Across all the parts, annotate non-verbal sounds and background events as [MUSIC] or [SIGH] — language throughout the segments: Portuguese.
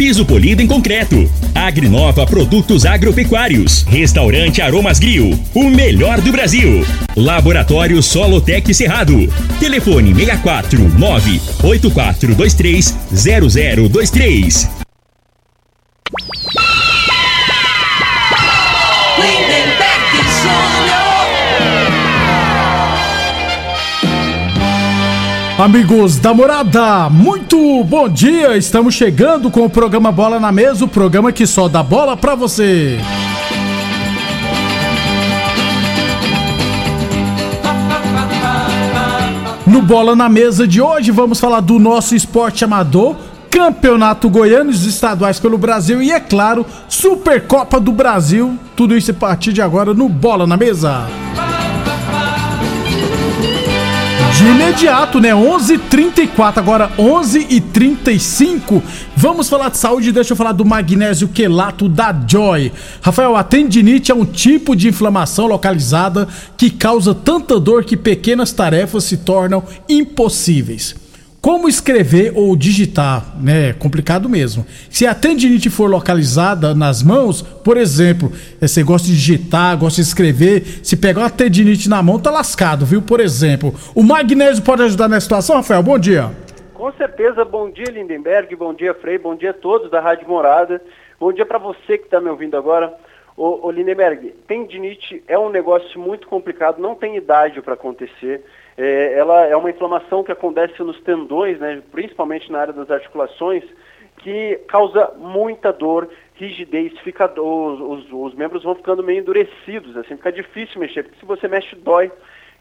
Piso, polido em concreto. Agrinova Produtos Agropecuários. Restaurante Aromas Grill, o melhor do Brasil. Laboratório Solotec Cerrado. Telefone 64 98423 0023. Amigos da morada, muito bom dia! Estamos chegando com o programa Bola na Mesa o programa que só dá bola pra você. No Bola na Mesa de hoje, vamos falar do nosso esporte amador, Campeonato Goiano Estaduais pelo Brasil e, é claro, Supercopa do Brasil. Tudo isso a partir de agora no Bola na Mesa. De imediato, né? 11:34 agora 11:35. Vamos falar de saúde, deixa eu falar do magnésio quelato da Joy. Rafael, a tendinite é um tipo de inflamação localizada que causa tanta dor que pequenas tarefas se tornam impossíveis. Como escrever ou digitar, né? Complicado mesmo. Se a tendinite for localizada nas mãos, por exemplo, eh, você gosta de digitar, gosta de escrever, se pegar uma tendinite na mão, tá lascado, viu? Por exemplo, o magnésio pode ajudar nessa situação, Rafael? Bom dia. Com certeza, bom dia Lindenberg, bom dia Frei, bom dia a todos da Rádio Morada, bom dia para você que está me ouvindo agora. Ô, ô Lindenberg, tendinite é um negócio muito complicado, não tem idade para acontecer é, ela é uma inflamação que acontece nos tendões, né, principalmente na área das articulações, que causa muita dor, rigidez, fica, os, os, os, membros vão ficando meio endurecidos, assim, fica difícil mexer, porque se você mexe, dói.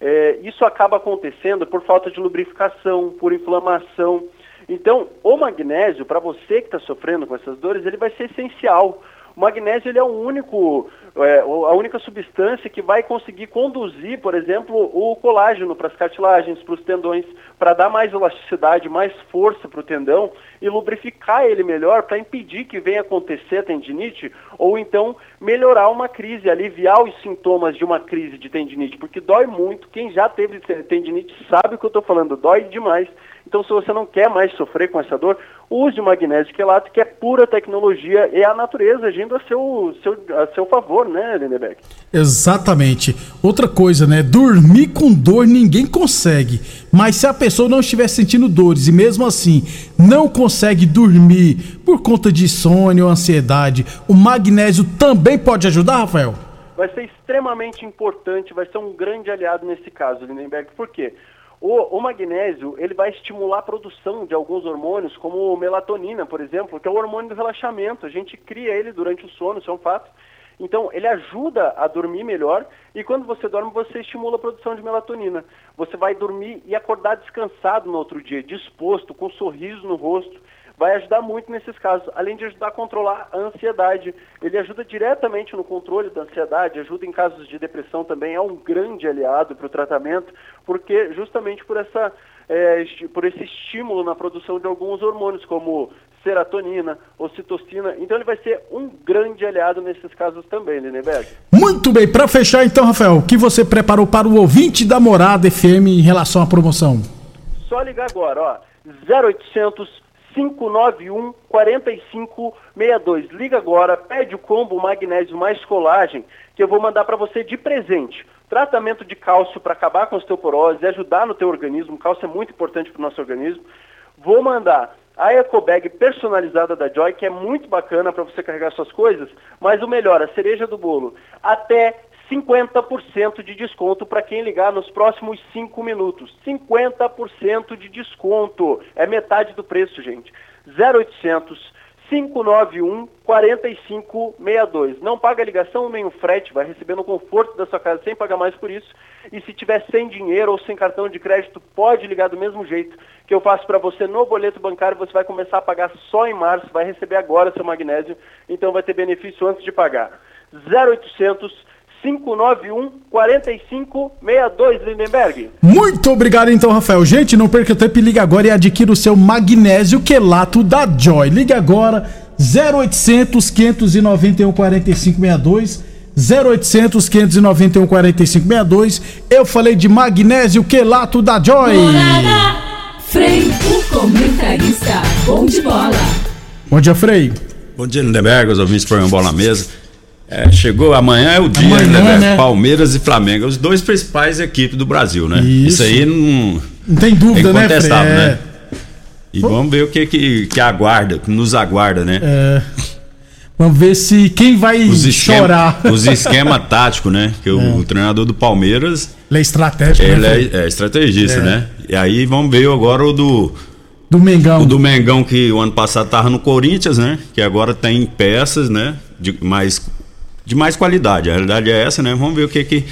É, isso acaba acontecendo por falta de lubrificação, por inflamação. Então, o magnésio, para você que está sofrendo com essas dores, ele vai ser essencial. O magnésio ele é o único, é, a única substância que vai conseguir conduzir, por exemplo, o colágeno para as cartilagens, para os tendões, para dar mais elasticidade, mais força para o tendão e lubrificar ele melhor para impedir que venha acontecer a tendinite ou então melhorar uma crise, aliviar os sintomas de uma crise de tendinite, porque dói muito. Quem já teve tendinite sabe o que eu estou falando, dói demais. Então, se você não quer mais sofrer com essa dor, use o magnésio quelato, que é pura tecnologia e a natureza agindo a seu, seu, a seu favor, né, Lindeberg? Exatamente. Outra coisa, né? Dormir com dor ninguém consegue. Mas se a pessoa não estiver sentindo dores e mesmo assim não consegue dormir por conta de sono ou ansiedade, o magnésio também pode ajudar, Rafael? Vai ser extremamente importante, vai ser um grande aliado nesse caso, Lindenberg. Por quê? O, o, magnésio ele vai estimular a produção de alguns hormônios, como melatonina, por exemplo, que é o hormônio do relaxamento. A gente cria ele durante o sono, isso é um fato. Então, ele ajuda a dormir melhor e quando você dorme, você estimula a produção de melatonina. Você vai dormir e acordar descansado no outro dia, disposto, com um sorriso no rosto vai ajudar muito nesses casos, além de ajudar a controlar a ansiedade. Ele ajuda diretamente no controle da ansiedade, ajuda em casos de depressão também, é um grande aliado para o tratamento, porque justamente por, essa, é, por esse estímulo na produção de alguns hormônios, como serotonina, ocitocina. Então ele vai ser um grande aliado nesses casos também, Lindenberg. Muito bem, para fechar então, Rafael, o que você preparou para o ouvinte da Morada FM em relação à promoção? Só ligar agora, ó, 0800 591 4562. Liga agora, pede o combo magnésio mais colagem, que eu vou mandar para você de presente. Tratamento de cálcio para acabar com osteoporose, ajudar no teu organismo. Cálcio é muito importante para o nosso organismo. Vou mandar a ecobag personalizada da Joy, que é muito bacana para você carregar suas coisas, mas o melhor, a cereja do bolo, até 50% de desconto para quem ligar nos próximos 5 minutos. 50% de desconto. É metade do preço, gente. 0800 591 4562. Não paga ligação nem o frete, vai receber no conforto da sua casa sem pagar mais por isso. E se tiver sem dinheiro ou sem cartão de crédito, pode ligar do mesmo jeito que eu faço para você no boleto bancário, você vai começar a pagar só em março, vai receber agora seu magnésio, então vai ter benefício antes de pagar. 0800 591 4562, Lindenberg. Muito obrigado então, Rafael. Gente, não perca tempo e liga agora e adquira o seu magnésio quelato da Joy. Liga agora 0800 591 4562 0800 591 4562. Eu falei de magnésio quelato da Joy. Morada, Frei, o comentarista, bom de bola. Bom dia, Frei. Bom dia, Lindenberg, os ouvintes põem bola na mesa. É, chegou, amanhã é o dia, Amanhã, né, né? Palmeiras e Flamengo, os dois principais equipes do Brasil, né? Isso. aí não, Não tem é dúvida, né, incontestável, É. né? E vamos ver o que, que, que aguarda, que nos aguarda, né? É. Vamos ver se quem vai Os esquema, chorar. os esquema tático, né? Que o, [LAUGHS] o treinador do Palmeiras, Ele é estratégico, ele né, é, é estrategista, É. né? E aí vamos ver agora o do, Do Mengão. o do Mengão, que o ano passado tava no Corinthians, né? Que agora tem peças, né? De mais, de mais qualidade. A realidade é essa, né? Vamos ver o que que.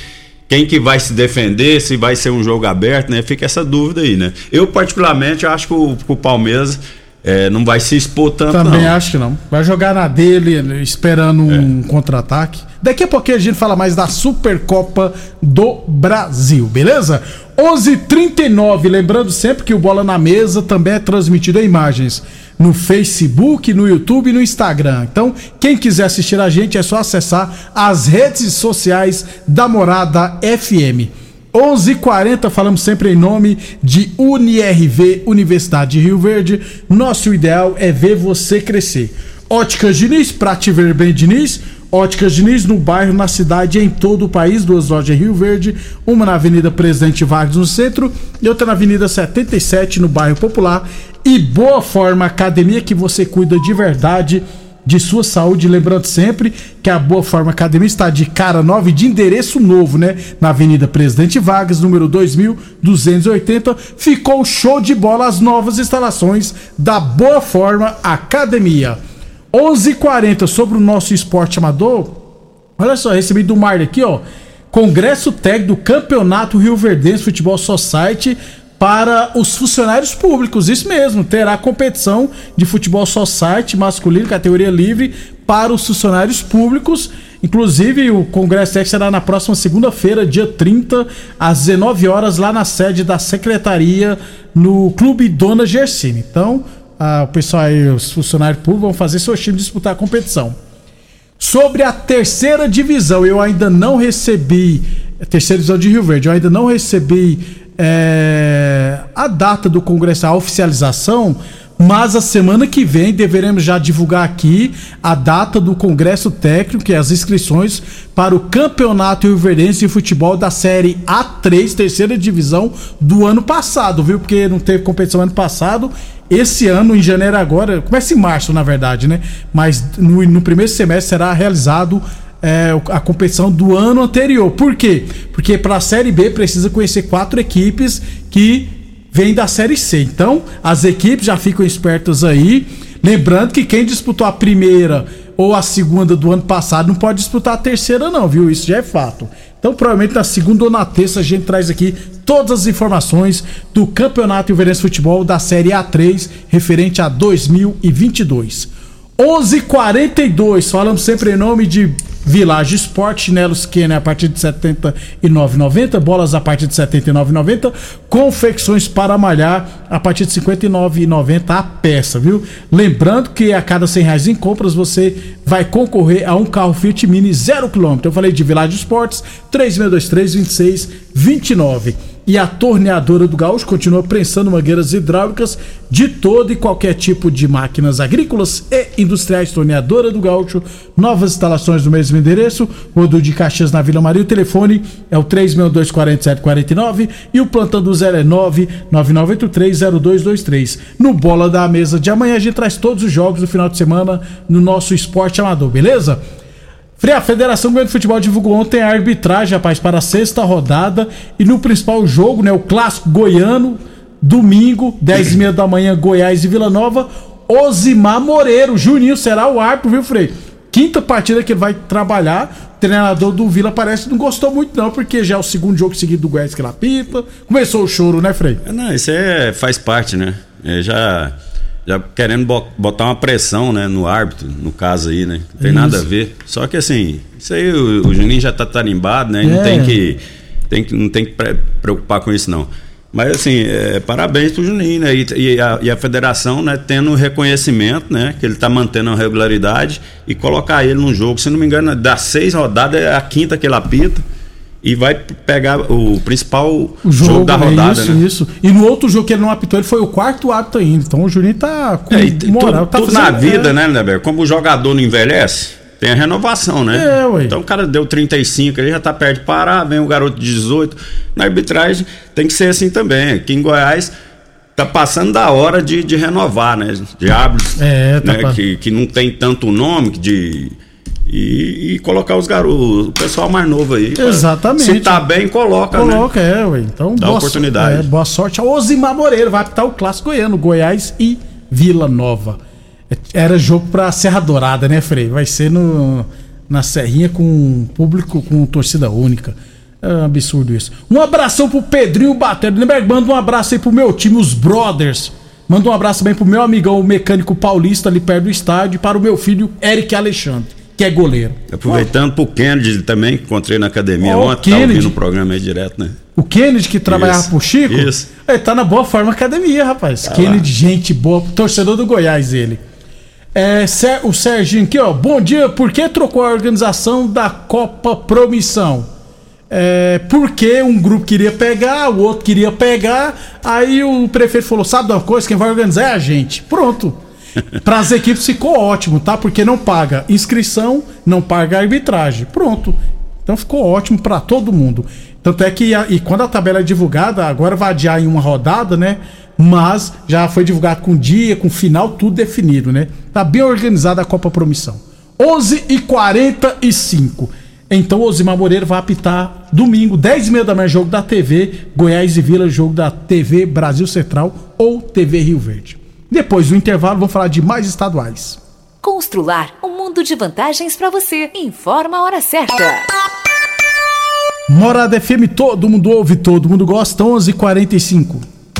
Quem que vai se defender, se vai ser um jogo aberto, né? Fica essa dúvida aí, né? Eu, particularmente, acho que o, o Palmeiras eh, não vai se expor tanto, Também não. acho que não. Vai jogar na dele, esperando um contra-ataque. Daqui a pouquinho a gente fala mais da Supercopa do Brasil, beleza? 11:39. h 39 lembrando sempre que o Bola na Mesa também é transmitido em imagens no Facebook, no YouTube e no Instagram. Então, quem quiser assistir a gente é só acessar as redes sociais da Morada FM. 11:40 falamos sempre em nome de UniRV Universidade de Rio Verde. Nosso ideal é ver você crescer. Óticas Diniz, pra te ver bem, Diniz. Óticas Diniz no bairro, na cidade e em todo o país. Duas lojas em Rio Verde, uma na Avenida Presidente Vargas no centro e outra na Avenida 77 no bairro Popular. E Boa Forma Academia que você cuida de verdade de sua saúde. Lembrando sempre que a Boa Forma Academia está de cara nova e de endereço novo, né? Na Avenida Presidente Vargas, número 2280. Ficou show de bola as novas instalações da Boa Forma Academia. 11:40 sobre o nosso esporte amador. Olha só, recebi do Mar aqui, ó. Congresso técnico do Campeonato Rio Verdense Futebol Society para os funcionários públicos. Isso mesmo, terá competição de futebol society masculino, categoria livre, para os funcionários públicos. Inclusive, o Congresso técnico será na próxima segunda-feira, dia 30, às 19 horas, lá na sede da secretaria, no Clube Dona Gersine. Então, ah, o pessoal aí, os funcionários públicos, vão fazer seu time disputar a competição. Sobre a terceira divisão, eu ainda não recebi. A terceira divisão de Rio Verde, eu ainda não recebi é, a data do Congresso, a oficialização. Mas a semana que vem deveremos já divulgar aqui a data do Congresso Técnico e as inscrições para o Campeonato Rio Verdense de Futebol da Série A3, terceira divisão do ano passado, viu? Porque não teve competição ano passado. Esse ano, em janeiro agora, começa em março, na verdade, né? Mas no, no primeiro semestre será realizado é, a competição do ano anterior. Por quê? Porque para a Série B precisa conhecer quatro equipes que vêm da Série C. Então, as equipes já ficam espertas aí. Lembrando que quem disputou a primeira ou a segunda do ano passado não pode disputar a terceira, não, viu? Isso já é fato. Então, provavelmente na segunda ou na terça a gente traz aqui todas as informações do Campeonato Ilverense Futebol da Série A3 referente a 2022. 11:42 falamos sempre em nome de Village Sport, chinelos Kenner a partir de R$ 79,90, bolas a partir de R$ 79,90, confecções para malhar a partir de R$ 59,90 a peça, viu? Lembrando que a cada 100 reais em compras você vai concorrer a um carro Fiat Mini 0 km. Eu falei de Village Sports, 3623-2629. E a torneadora do Gaúcho continua prensando mangueiras hidráulicas de todo e qualquer tipo de máquinas agrícolas e industriais. Torneadora do Gaúcho, novas instalações no mesmo endereço, Rodo de Caxias na Vila Maria. O telefone é o 3624749 e o plantão do 0 é 999830223. No Bola da Mesa de amanhã a gente traz todos os jogos do final de semana no nosso esporte amador, beleza? Frei, a Federação Goiana de Futebol divulgou ontem a arbitragem, rapaz, para a sexta rodada e no principal jogo, né, o clássico goiano, domingo, 10 e meia da manhã, Goiás e Vila Nova, Osimar Moreiro, Juninho será o árbitro, viu, Frei? Quinta partida que ele vai trabalhar, treinador do Vila parece que não gostou muito não, porque já é o segundo jogo seguido do Goiás que ele apita, começou o choro, né, Frei? Não, isso é, faz parte, né? É, já já querendo botar uma pressão, né, no árbitro, no caso aí, né? Não tem isso. nada a ver. Só que assim, isso aí o, o Juninho já tá tarimbado, né? É. Não tem que, tem não tem que preocupar com isso não. Mas assim, é, parabéns pro Juninho, né? E, e, a, e, a, federação, né, tendo reconhecimento, né? Que ele está mantendo a regularidade e colocar ele num jogo, se não me engano, das seis rodadas é a quinta que ele apita e vai pegar o principal o jogo, jogo, da é rodada. É isso, né? isso. E no outro jogo que ele não apitou, ele foi o quarto árbitro ainda. Então o Juninho tá com é, moral. Tudo, tá tudo na vida, é... né, Neber? Como o jogador não envelhece, tem a renovação, né? É, ué. Então o cara deu 35, ele já tá perto de parar, vem o garoto de 18. Na arbitragem tem que ser assim também. Aqui em Goiás tá passando da hora de, de renovar, né? De árbitros é, tá né? que, que não tem tanto nome de e, e, colocar os garotos, o pessoal mais novo aí. Exatamente. Se tá bem, coloca, né? Coloca, né? é, ué. Então, Dá boa oportunidade. É, boa sorte ao Osimar Moreira. Vai apitar o clássico goiano, Goiás e Vila Nova. Era jogo pra Serra Dourada, né, Frei? Vai ser no, na Serrinha com público, com torcida única. É um absurdo isso. Um abração pro Pedrinho Batero. Manda um abraço aí pro meu time, os Brothers. Manda um abraço também pro meu amigão, o mecânico paulista, ali perto do estádio, e para o meu filho, Eric Alexandre que é goleiro. Aproveitando pro Kennedy também, que encontrei na academia oh, ontem, tá ouvindo o programa aí direto, né? O Kennedy que trabalhava Isso. pro Chico? Isso. Ele tá na boa forma academia, rapaz. Tá Kennedy, lá. gente boa, torcedor do Goiás ele. É, o Serginho aqui, ó. Bom dia, por que trocou a organização da Copa Promissão? É, porque um grupo queria pegar, o outro queria pegar, aí o prefeito falou: sabe uma coisa, quem vai organizar é a gente. Pronto. Para as equipes ficou ótimo, tá? Porque não paga inscrição, não paga arbitragem. Pronto. Então ficou ótimo para todo mundo. Tanto é que e quando a tabela é divulgada, agora vai adiar em uma rodada, né? Mas já foi divulgado com dia, com final, tudo definido, né? Tá bem organizada a Copa Promissão. 11 e 45 Então Osimar Moreira vai apitar domingo, 10 e meia da manhã, jogo da TV, Goiás e Vila, jogo da TV Brasil Central ou TV Rio Verde. Depois do intervalo, vamos falar de mais estaduais. Constrular um mundo de vantagens para você. Informa a hora certa. Morada FM, todo mundo ouve, todo mundo gosta, 11:45.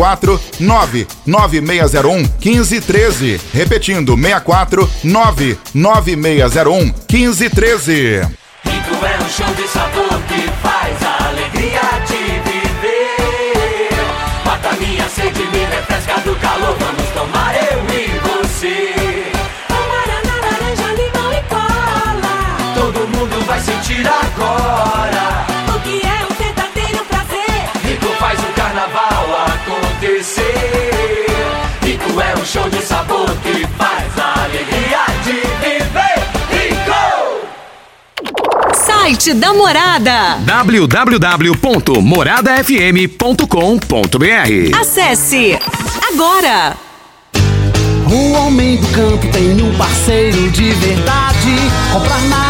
64 99601 1513. Repetindo, 64 99601 1513. Rico é um show de sabor que faz a alegria de viver. Mata minha sede, me refresca do calor. Vamos tomar eu e você. Amarana, laranja, limão e cola. Todo mundo vai sentir agora. Site da Morada www.moradafm.com.br Acesse agora! O homem do campo tem um parceiro de verdade. Comprar na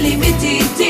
limite.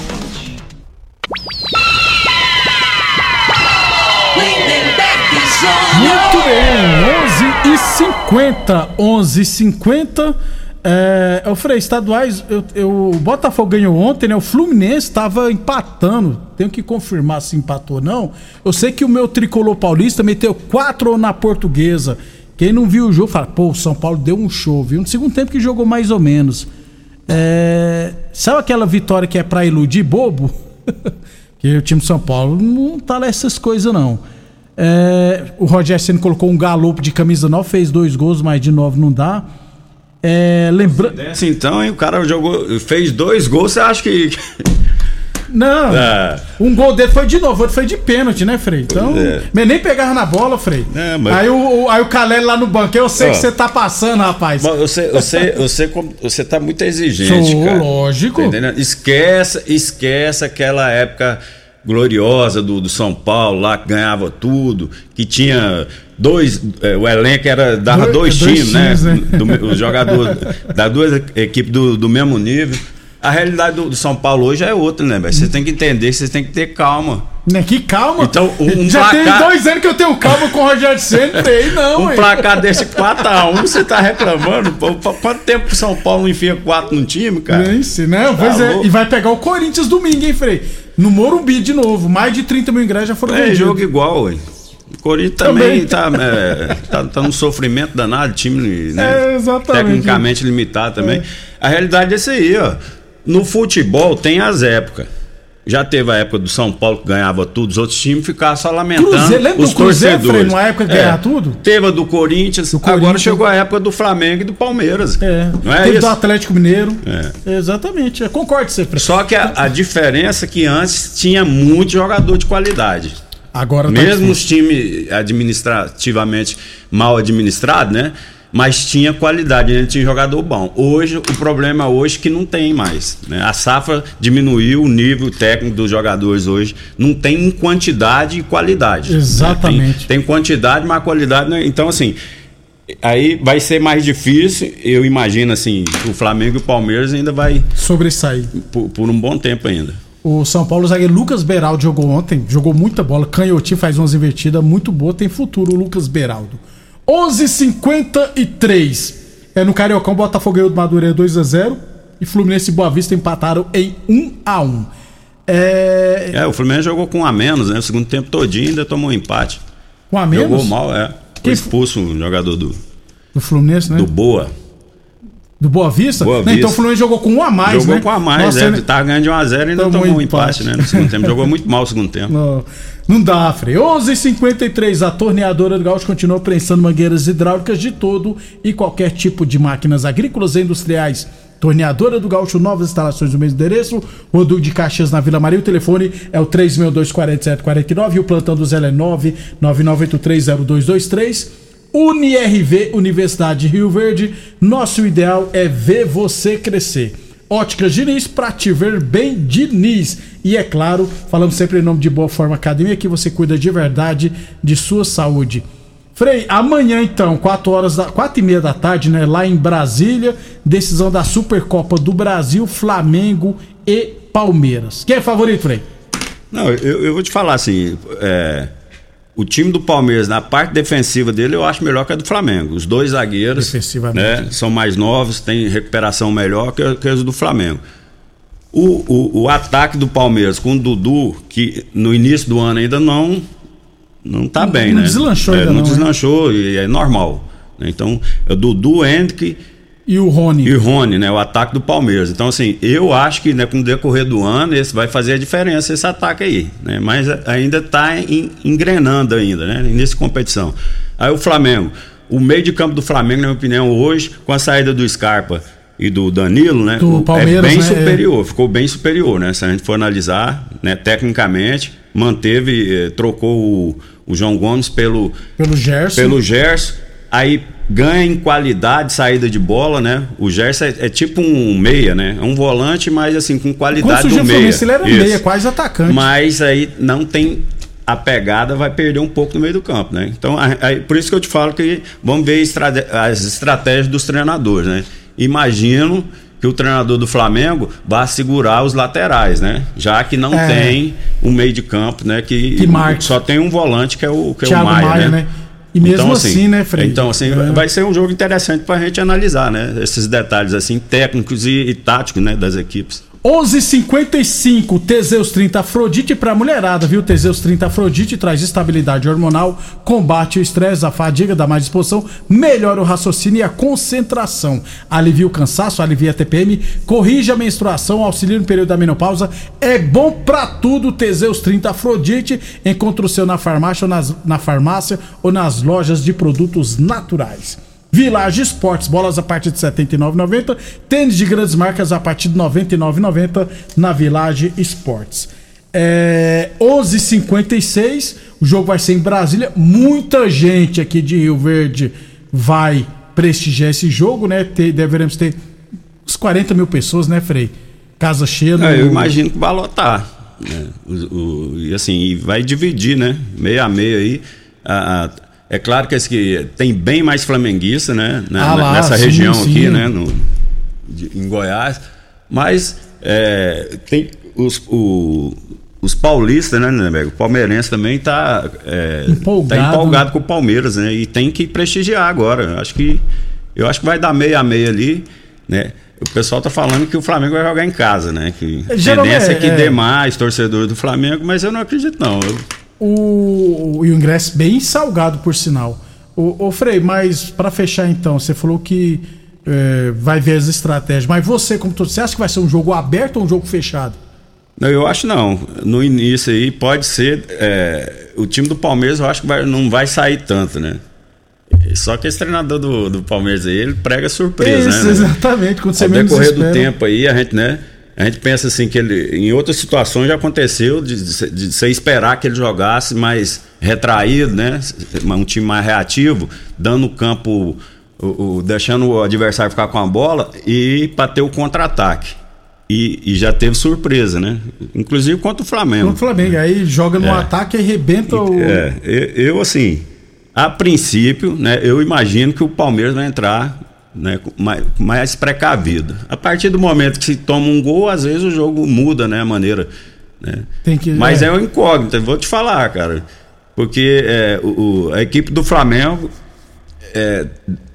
Muito bem, 11 e 50 11 e 50 é, eu falei, estaduais, eu, eu- o Botafogo ganhou ontem, né? O Fluminense estava empatando. Tenho que confirmar se empatou ou não. Eu sei que o meu tricolor paulista meteu 4 na portuguesa. Quem não viu o jogo fala, pô, o São Paulo deu um show, viu? No segundo tempo que jogou mais ou menos. É, sabe aquela vitória que é pra iludir bobo? [LAUGHS] que o time de São Paulo não tá lá essas coisas, não. É, o Rogério Senna colocou um galopo de camisa 9, fez dois gols, mas de 9 não dá. É. Desse então, hein, o cara jogou, fez dois gols, você acha que. Não, É. um gol dele foi de novo, outro foi de pênalti, né, Frei? Então, É. mas nem pegava na bola, Frei. É, mas- Aí o, o- aí o Calé lá no banco, eu sei Ó. que você tá passando, rapaz. Bom, Você, você, você, você tá muito exigente, Sou, cara. lógico. Entendendo? Esquece, esquece aquela época gloriosa do, do São Paulo lá que ganhava tudo, que tinha dois, é, o elenco era dava Dois- dois, dois times, né? times, né? Do, os jogadores das duas equipes do, do mesmo nível. A realidade do, do São Paulo hoje é outra, né, velho? Você tem que entender, você tem que ter calma. Né, que calma. Então, um, [LAUGHS] Já placar, tem dois anos que eu tenho calma com o Rogério Senna, [LAUGHS] Frei, não, um hein? placar desse 4x1, você tá reclamando? Pô, Quanto tempo que o São Paulo enfia 4 no time, cara? Nem sei, né? Tá Pois é, louco. e vai pegar o Corinthians domingo, hein, Frei? No Morumbi de novo. Mais de 30 mil ingressos já foram É vendidos. jogo igual, ué. O Corinthians Também. também, tá, é, tá, tá num sofrimento danado, time né, É, tecnicamente limitado também. A realidade é essa aí, ó. No futebol tem as épocas. Já teve a época do São Paulo que ganhava tudo, os outros times ficavam só lamentando. Cruzeiro, lembra os do Cruzeiro, torcedores. Numa época que ganhava tudo? Teve a do Corinthians, agora Corinthians. chegou a época do Flamengo e do Palmeiras. É. Não é Teve isso? do Atlético Mineiro. É. Exatamente. Eu concordo com você, Frei. Só que a, a diferença é que antes tinha muito jogador de qualidade. Agora tá Mesmo difícil. os times administrativamente mal administrados, né? Mas tinha qualidade, ele tinha jogador bom. Hoje, o problema hoje é que não tem mais. Né? A safra diminuiu o nível técnico dos jogadores hoje. Não tem em quantidade e qualidade. né? Exatamente. Tem, tem quantidade, mas qualidade. Né? Então, assim, aí vai ser mais difícil. Eu imagino assim, o Flamengo e o Palmeiras ainda vai sobressair por, por um bom tempo ainda. O São Paulo, o zagueiro Lucas Beraldo jogou ontem, jogou muita bola, canhotinho, faz umas invertidas, muito boa, tem futuro o Lucas Beraldo. 11:53 É no Cariocão, Botafogo ganhou do Madureira 2 a 0 e Fluminense e Boa Vista empataram em 1 a 1. É, É, o Fluminense jogou com um a menos, né? O segundo tempo todinho ainda tomou um empate. com a menos Jogou mal, é. Foi Quem- expulso um jogador do, do Fluminense, né? do Boa. Do Boa Vista? Boa Não, Vista. então o Fluminense jogou com um a mais, jogou né? com a mais, Nossa, é. ele- Tava ganhando de 1 a 0 e ainda Tomou tomou um um empate, né? No segundo tempo. Jogou muito mal o segundo tempo. Não, não dá, Frei. 11:53 A torneadora do Gaúcho continua prensando mangueiras hidráulicas de todo e qualquer tipo de máquinas agrícolas e industriais. Torneadora do Gaúcho, novas instalações no mesmo endereço. Rodul de Caxias na Vila Maria. O telefone é o 362-4749 e o plantão do Zé é 999830223. UniRV, Universidade de Rio Verde. Nosso ideal é ver você crescer. Óticas Diniz, pra te ver bem, Diniz. E é claro, falamos sempre em nome de Boa Forma Academia, que você cuida de verdade de sua saúde. Frei, amanhã então, 4 horas da, 4 e meia da tarde, né, lá em Brasília, decisão da Supercopa do Brasil, Flamengo e Palmeiras. Quem é favorito, Frei? Não, eu, eu vou te falar assim, é, o time do Palmeiras, na parte defensiva dele, eu acho melhor que a do Flamengo. Os dois zagueiros né, são mais novos, têm recuperação melhor que, que os do Flamengo. O, o, o ataque do Palmeiras com o Dudu, que no início do ano ainda não não tá Não- bem, não né? deslanchou É, ainda não, não, né? deslanchou e é normal. né? Então, é o Dudu, Hendrick E o Rony. e Rony, né? O ataque do Palmeiras. Então, assim, eu acho que né, com o decorrer do ano, esse vai fazer a diferença, esse ataque aí. Né? Mas ainda tá em- engrenando ainda, né? Nessa competição. Aí o Flamengo. O meio de campo do Flamengo, na minha opinião, hoje, com a saída do Scarpa e do Danilo, né? Do o- Palmeiras, é bem né? superior, ficou bem superior, né? Se a gente for analisar, né, tecnicamente, manteve, eh, trocou o, o João Gomes pelo, Pelo Gerson. pelo Gerson, aí ganha em qualidade, saída de bola, né? O Gerson é, é tipo um meia, né? É um volante, mas assim, com qualidade do meia. Ele era Isso. meia, quase atacante. Mas aí não tem a pegada, vai perder um pouco no meio do campo, né? Então, aí, por isso que eu te falo que vamos ver as estratégias dos treinadores, né? Imagino que o treinador do Flamengo vai segurar os laterais, né? Já que não É. tem um meio de campo, né? Que, Que só tem um volante que é o, que é o Thiago Maia, Maia, né? né? E mesmo assim, né, Frei? Então, assim, É. vai ser um jogo interessante pra gente analisar, né? Esses detalhes, assim, técnicos e, e táticos, né? Das equipes. 11:55 Teseus 30 Afrodite pra mulherada, viu? Teseus 30 Afrodite traz estabilidade hormonal, combate o estresse, a fadiga, dá mais disposição, melhora o raciocínio e a concentração, alivia o cansaço, alivia a TPM, corrige a menstruação, auxilia no período da menopausa, é bom pra tudo. Teseus 30 Afrodite, encontra o seu na farmácia ou nas, na farmácia ou nas lojas de produtos naturais. Village Esportes, bolas a partir de R$ 79,90. Tênis de grandes marcas a partir de R$ 99,90 na Village Esportes. É, 11:56 o jogo vai ser em Brasília. Muita gente aqui de Rio Verde vai prestigiar esse jogo, né? Ter- deveremos ter uns 40 mil pessoas, né, Frei? Casa cheia. no- É, eu imagino que vai lotar. Né? O, o- e assim, vai dividir, né? Meio a meio aí. A- a- é claro que esse que tem bem mais flamenguista, né? Na- Ah lá, nessa sim, região sim. aqui, né? No, de- em Goiás. Mas é, tem os, o- os paulistas, né, Neberg? O palmeirense também tá, é, Empolgado, tá empolgado né? com o Palmeiras, né? E tem que prestigiar agora. Acho que eu acho que vai dar meio a meio ali, né? O pessoal tá falando que o Flamengo vai jogar em casa, né? Que a tendência é que é. dê mais torcedor do Flamengo, mas eu não acredito não. Eu- O, o ingresso bem salgado, por sinal. O, o Frei, mas para fechar então, você falou que é, vai ver as estratégias, mas você, como todo, você acha que vai ser um jogo aberto ou um jogo fechado? Não, eu acho não. No início aí pode ser. é, o time do Palmeiras eu acho que vai- não vai sair tanto, né? Só que esse treinador do, do Palmeiras aí, ele prega surpresa, Isso, né? exatamente. Quando você Ao menos decorrer do tempo aí, a gente, né? A gente pensa assim que ele, em outras situações já aconteceu de, de, de você esperar que ele jogasse mais retraído, né? Um time mais reativo, dando o campo, o, o- deixando o adversário ficar com a bola e para ter o contra-ataque. E, e já teve surpresa, né? Inclusive contra o Flamengo. No Flamengo, aí joga no É. ataque e arrebenta o. É, eu, eu, assim, a princípio, né, eu imagino que o Palmeiras vai entrar né, com mais, mais precavido. A partir do momento que se toma um gol, às vezes o jogo muda, né, a maneira né? Que- Mas é. é, um incógnito, vou te falar, cara. Porque é, o- a equipe do Flamengo, é,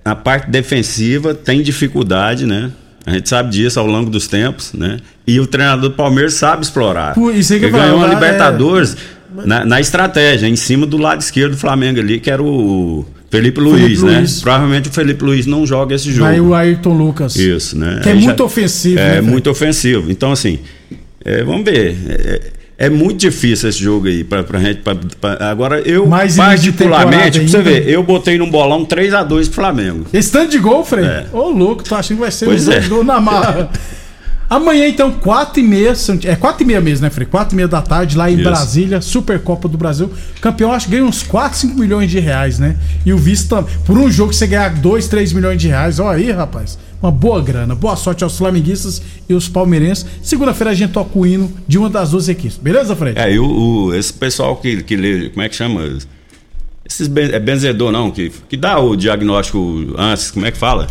na parte defensiva, tem dificuldade, né? A gente sabe disso ao longo dos tempos, né? E o treinador do Palmeiras sabe explorar. Pô, isso aí que Ele ganhou a é- Libertadores na, na estratégia, em cima do lado esquerdo do Flamengo ali, que era o Felipe Luiz, Felipe né? Luiz. Provavelmente o Felipe Luiz não joga esse jogo. Vai o Ayrton Lucas. Isso, né? Que é Aí muito ofensivo, É né, Fred? muito ofensivo. Então, assim, é, vamos ver. É, é muito difícil esse jogo aí pra, pra gente. pra- pra- agora, eu, Mais particularmente, pra você ver, eu botei num bolão 3x2 pro Flamengo. Esse tanto de gol, Frei? É. Ô, louco, tô achando que vai ser Pois um é. gol na marra. [LAUGHS] Amanhã, então, 4 e meia, é 4 e meia mesmo, né, Frei? 4 e meia da tarde, lá em Isso. Brasília, Supercopa do Brasil. Campeão, acho que ganha uns 4, 5 milhões de reais, né? E o vice também. Por um jogo você ganhar 2, 3 milhões de reais, ó aí, rapaz. Uma boa grana. Boa sorte aos flamenguistas e os palmeirenses. Segunda-feira a gente toca o hino de uma das duas equipes. Beleza, Fred? É, e o, o- esse pessoal que, que lê, como é que chama? Esses ben, é benzedor, não, que, que dá o diagnóstico antes, como é que fala?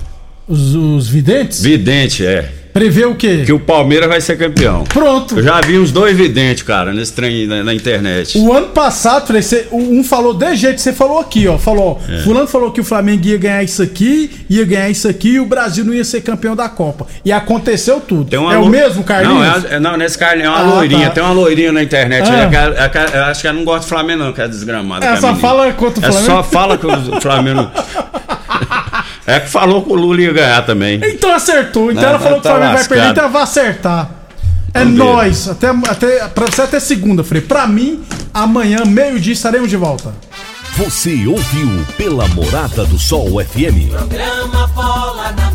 Os, os videntes? Vidente, é. Prevê o quê? Que o Palmeiras vai ser campeão. Pronto. Eu já vi uns dois videntes, cara, nesse trem na, na internet. O ano passado, Frei, você- um falou de jeito, você falou aqui, ó. Falou, ó, É. fulano falou que o Flamengo ia ganhar isso aqui, ia ganhar isso aqui e o Brasil não ia ser campeão da Copa. E aconteceu tudo. É o lo- mesmo, Carlinhos? Não, é, é- não nesse Carlinhos é uma Ah, loirinha. tá. Tem uma loirinha na internet. Ah. É ela- é ela- eu acho que ela não gosta do Flamengo, não, que é desgramada. É, que a só menina. fala contra o É Flamengo. só fala que o Flamengo. [LAUGHS] é que falou que o Lula ia ganhar também. Então acertou. Então Não, ela falou que o tá Flamengo vai perder, então ela vai acertar. É Vamos nóis. Até, até, pra você até segunda, Frei. Pra mim, amanhã, meio-dia, estaremos de volta. Você ouviu pela Morada do Sol FM. Programa Bola na